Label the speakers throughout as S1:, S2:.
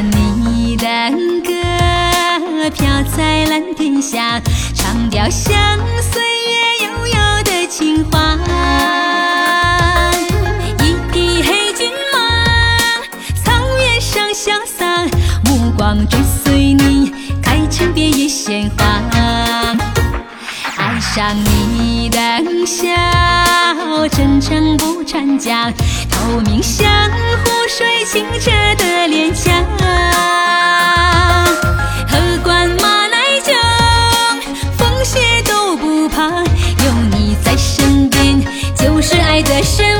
S1: 你的歌飘在蓝天下唱掉像岁月悠悠的情话一匹黑骏马草原上潇洒目光追随你开成遍野鲜花爱上你的笑真诚不掺假，透明像湖水清澈的脸颊。喝惯马奶酒，风雪都不怕，有你在身边就是爱的深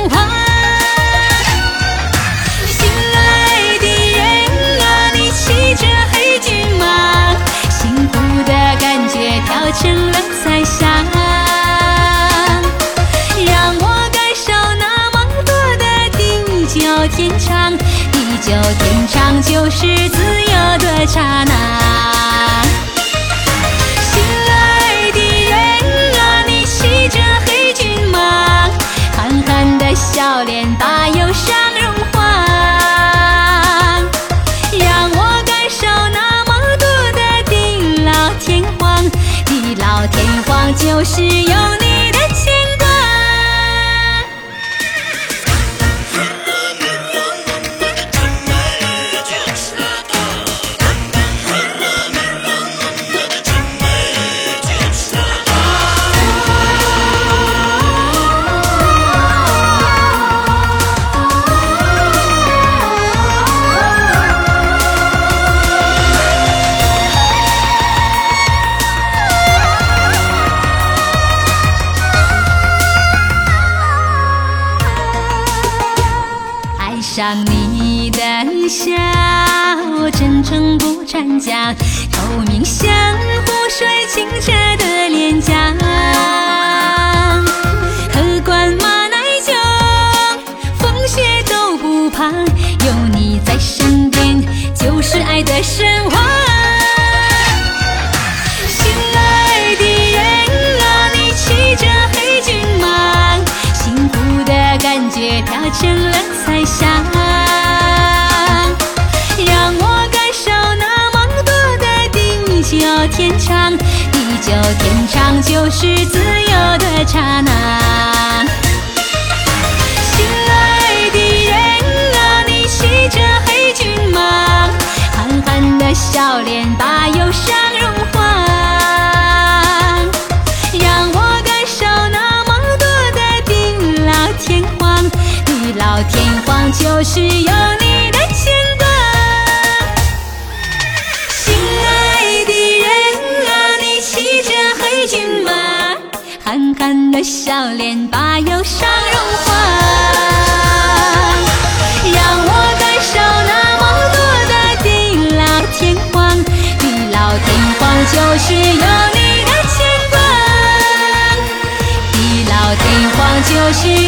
S1: 天长，地久天长就是自由的刹那。心爱的人啊，你骑着黑骏马，憨憨的笑脸把忧伤融化，让我感受那么多的地老天荒，地老天荒就是有上你的笑，真诚不掺假，透明像湖水清澈的脸颊。喝罐马奶酒，风雪都不怕，有你在身边就是爱的神话。也飘成了彩霞，让我感受那梦多的地久天长，地久天长就是自由的刹那。心爱的人啊，你骑着黑骏马，憨憨的笑脸把天荒就是有你的牵挂。心爱的人啊，你骑着黑骏马，憨憨的笑脸把忧伤融化，让我感受那么多的地老天荒，地老天荒就是有你的牵挂，地老天荒就是。